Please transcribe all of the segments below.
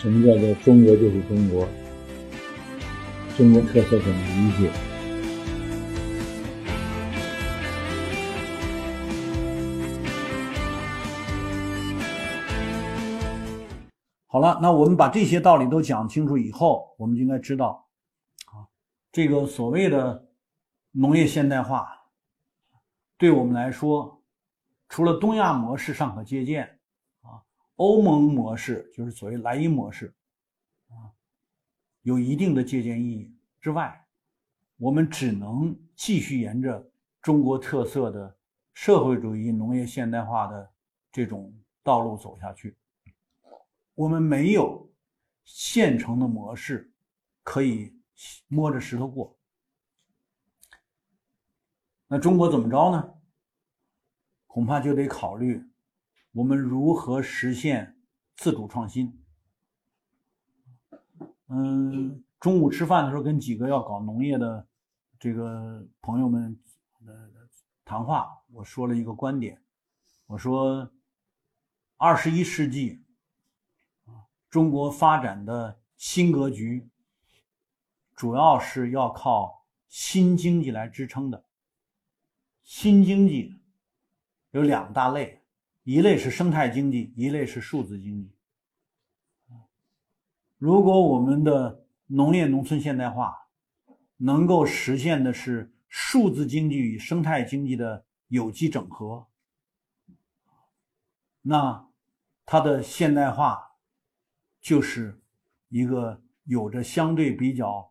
什么叫做中国就是中国？中国特色怎么理解？好了，那我们把这些道理都讲清楚以后，我们就应该知道，啊，这个所谓的农业现代化，对我们来说，除了东亚模式尚可借鉴，欧盟模式就是所谓莱茵模式，啊，有一定的借鉴意义。之外，我们只能继续沿着中国特色的社会主义农业现代化的这种道路走下去。我们没有现成的模式可以摸着石头过。那中国怎么着呢？恐怕就得考虑我们如何实现自主创新。嗯。中午吃饭的时候，跟几个要搞农业的这个朋友们呃谈话，我说了一个观点，我说，二十一世纪，中国发展的新格局，主要是要靠新经济来支撑的。新经济有两大类，一类是生态经济，一类是数字经济。如果我们的农业农村现代化能够实现的是数字经济与生态经济的有机整合，那它的现代化就是一个有着相对比较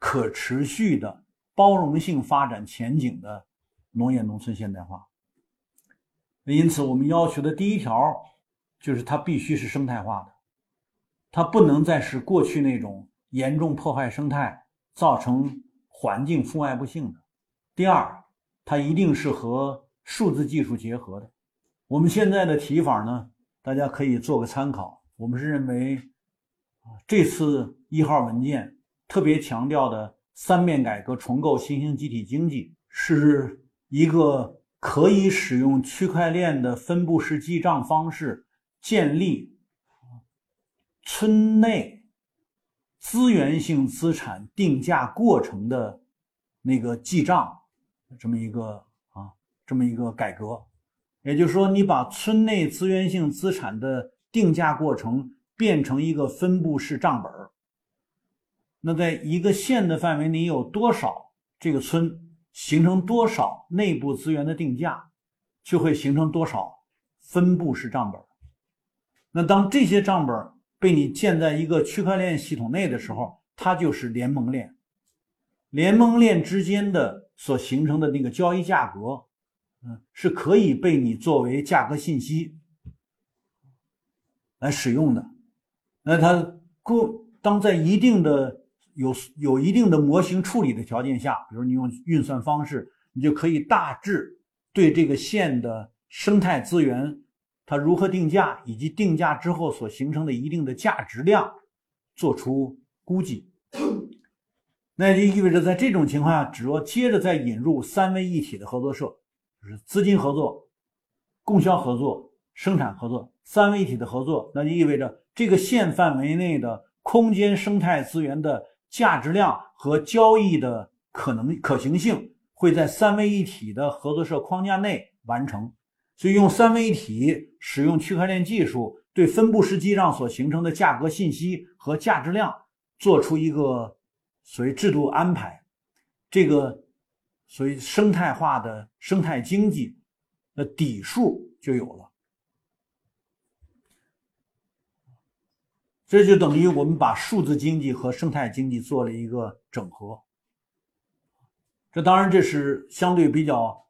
可持续的包容性发展前景的农业农村现代化。因此，我们要求的第一条就是它必须是生态化的，它不能再是过去那种。严重破坏生态，造成环境负外部性的。第二，它一定是和数字技术结合的。我们现在的提法呢，大家可以做个参考。我们是认为，啊，这次一号文件特别强调的三面改革、重构新兴集体经济，是一个可以使用区块链的分布式记账方式建立村内。资源性资产定价过程的那个记账，这么一个啊，这么一个改革，也就是说，你把村内资源性资产的定价过程变成一个分布式账本儿。那在一个县的范围内有多少这个村形成多少内部资源的定价，就会形成多少分布式账本。那当这些账本。被你建在一个区块链系统内的时候，它就是联盟链。联盟链之间的所形成的那个交易价格，嗯，是可以被你作为价格信息来使用的。那它过当在一定的有有一定的模型处理的条件下，比如你用运算方式，你就可以大致对这个线的生态资源。它如何定价，以及定价之后所形成的一定的价值量，做出估计，那就意味着在这种情况下，只要接着再引入三位一体的合作社，就是资金合作、供销合作、生产合作三位一体的合作，那就意味着这个县范围内的空间生态资源的价值量和交易的可能可行性会在三位一体的合作社框架内完成。所以用三位一体，使用区块链技术，对分布式记账所形成的价格信息和价值量做出一个所谓制度安排，这个所谓生态化的生态经济的底数就有了。这就等于我们把数字经济和生态经济做了一个整合。这当然这是相对比较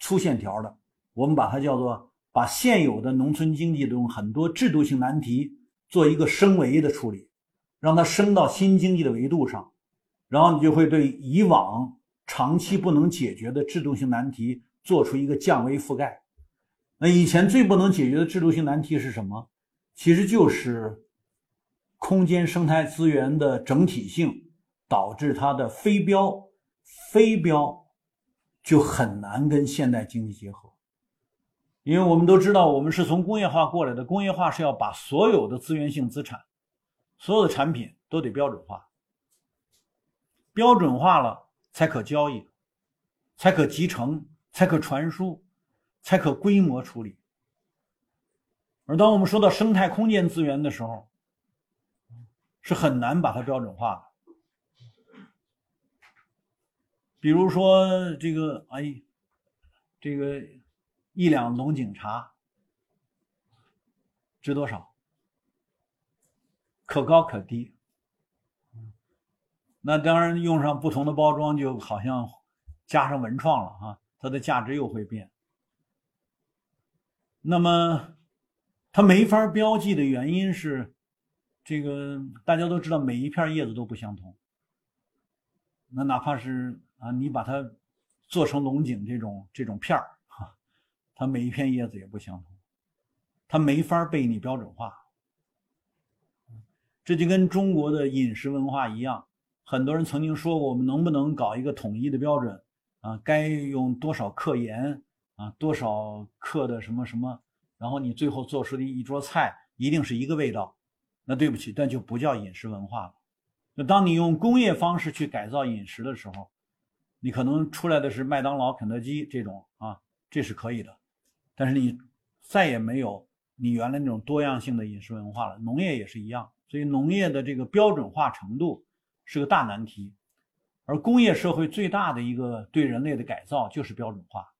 粗线条的。我们把它叫做把现有的农村经济中很多制度性难题做一个升维的处理，让它升到新经济的维度上，然后你就会对以往长期不能解决的制度性难题做出一个降维覆盖。那以前最不能解决的制度性难题是什么？其实就是空间生态资源的整体性导致它的非标，非标就很难跟现代经济结合。因为我们都知道，我们是从工业化过来的。工业化是要把所有的资源性资产所有的产品都得标准化，标准化了才可交易，才可集成，才可传输，才可规模处理。而当我们说到生态空间资源的时候，是很难把它标准化的。比如说这个，哎，这个一两龙井茶值多少？可高可低。那当然用上不同的包装，就好像加上文创了哈，它的价值又会变。那么它没法标记的原因是，这个大家都知道，每一片叶子都不相同。那哪怕是啊，你把它做成龙井这种这种片儿哈，它每一片叶子也不相同，它没法被你标准化。这就跟中国的饮食文化一样，很多人曾经说过，我们能不能搞一个统一的标准啊？该用多少克盐啊？多少克的什么什么？然后你最后做出的一桌菜一定是一个味道？那对不起，那就不叫饮食文化了。那当你用工业方式去改造饮食的时候，你可能出来的是麦当劳、肯德基这种啊，这是可以的，但是你再也没有你原来那种多样性的饮食文化了。农业也是一样，所以农业的这个标准化程度是个大难题。而工业社会最大的一个对人类的改造就是标准化。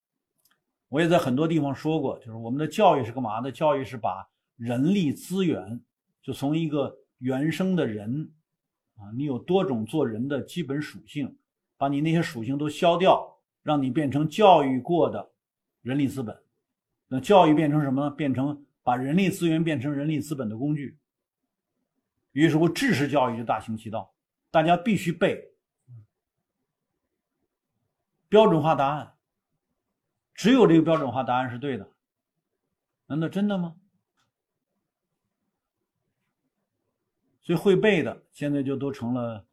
我也在很多地方说过，就是我们的教育是干嘛的？教育是把人力资源就从一个原生的人。啊，你有多种做人的基本属性，把你那些属性都消掉，让你变成教育过的人力资本。那教育变成什么呢？变成把人力资源变成人力资本的工具。于是乎，知识教育就大行其道，大家必须背标准化答案，只有这个标准化答案是对的。难道真的吗？所以会背的现在就都成了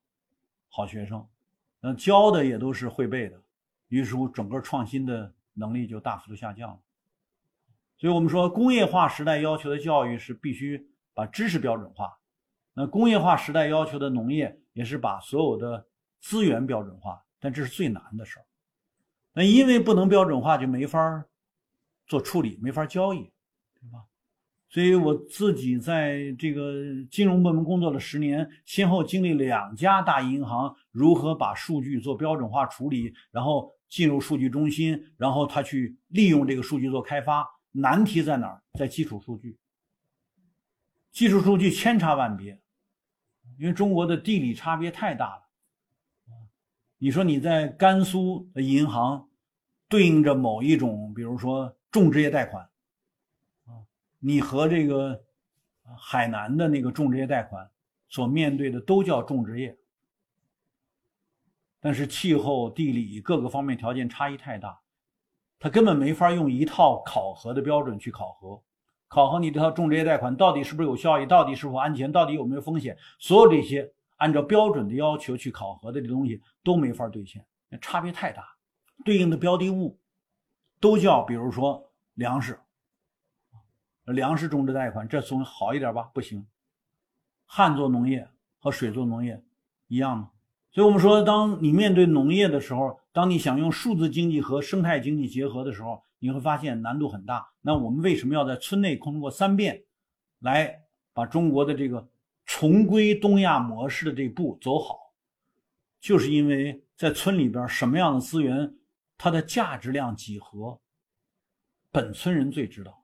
好学生，那教的也都是会背的，于是乎整个创新的能力就大幅度下降了。所以我们说工业化时代要求的教育是必须把知识标准化，那工业化时代要求的农业也是把所有的资源标准化，但这是最难的事儿。那因为不能标准化，就没法做处理，没法交易，对吧？所以我自己在这个金融部门工作了十年，先后经历两家大银行如何把数据做标准化处理，然后进入数据中心，然后他去利用这个数据做开发。难题在哪儿？在基础数据。基础数据千差万别，因为中国的地理差别太大了。你说你在甘肃的银行对应着某一种，比如说种植业贷款。你和这个海南的那个种植业贷款所面对的都叫种植业，但是气候、地理各个方面条件差异太大，他根本没法用一套考核的标准去考核，考核你这套种植业贷款到底是不是有效益，到底是否安全，到底有没有风险，所有这些按照标准的要求去考核的这东西都没法兑现，差别太大，对应的标的物都叫比如说粮食。粮食种植贷款，这总好一点吧？不行，旱作农业和水作农业一样吗？所以我们说，当你面对农业的时候，当你想用数字经济和生态经济结合的时候，你会发现难度很大。那我们为什么要在村内通过三变，来把中国的这个重归东亚模式的这步走好？就是因为在村里边，什么样的资源，它的价值量几何，本村人最知道。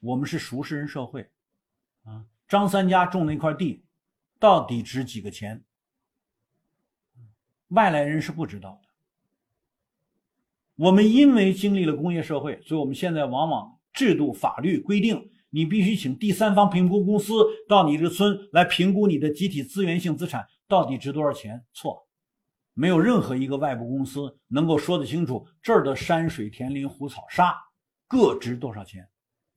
我们是熟识人社会，啊，张三家种那块地，到底值几个钱？外来人是不知道的。我们因为经历了工业社会，所以我们现在往往制度法律规定，你必须请第三方评估公司到你这个村来评估你的集体资源性资产到底值多少钱。错，没有任何一个外部公司能够说得清楚这儿的山水田林湖草沙各值多少钱。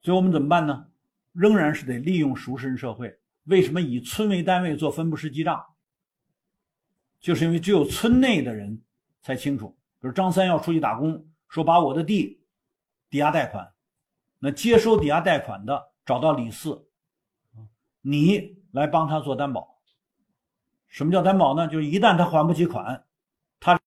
所以我们怎么办呢？仍然是得利用熟识社会。为什么以村为单位做分布式记账？就是因为只有村内的人才清楚。比如张三要出去打工，说把我的地抵押贷款，那接收抵押贷款的找到李四，你来帮他做担保，什么叫担保呢？就是一旦他还不起款，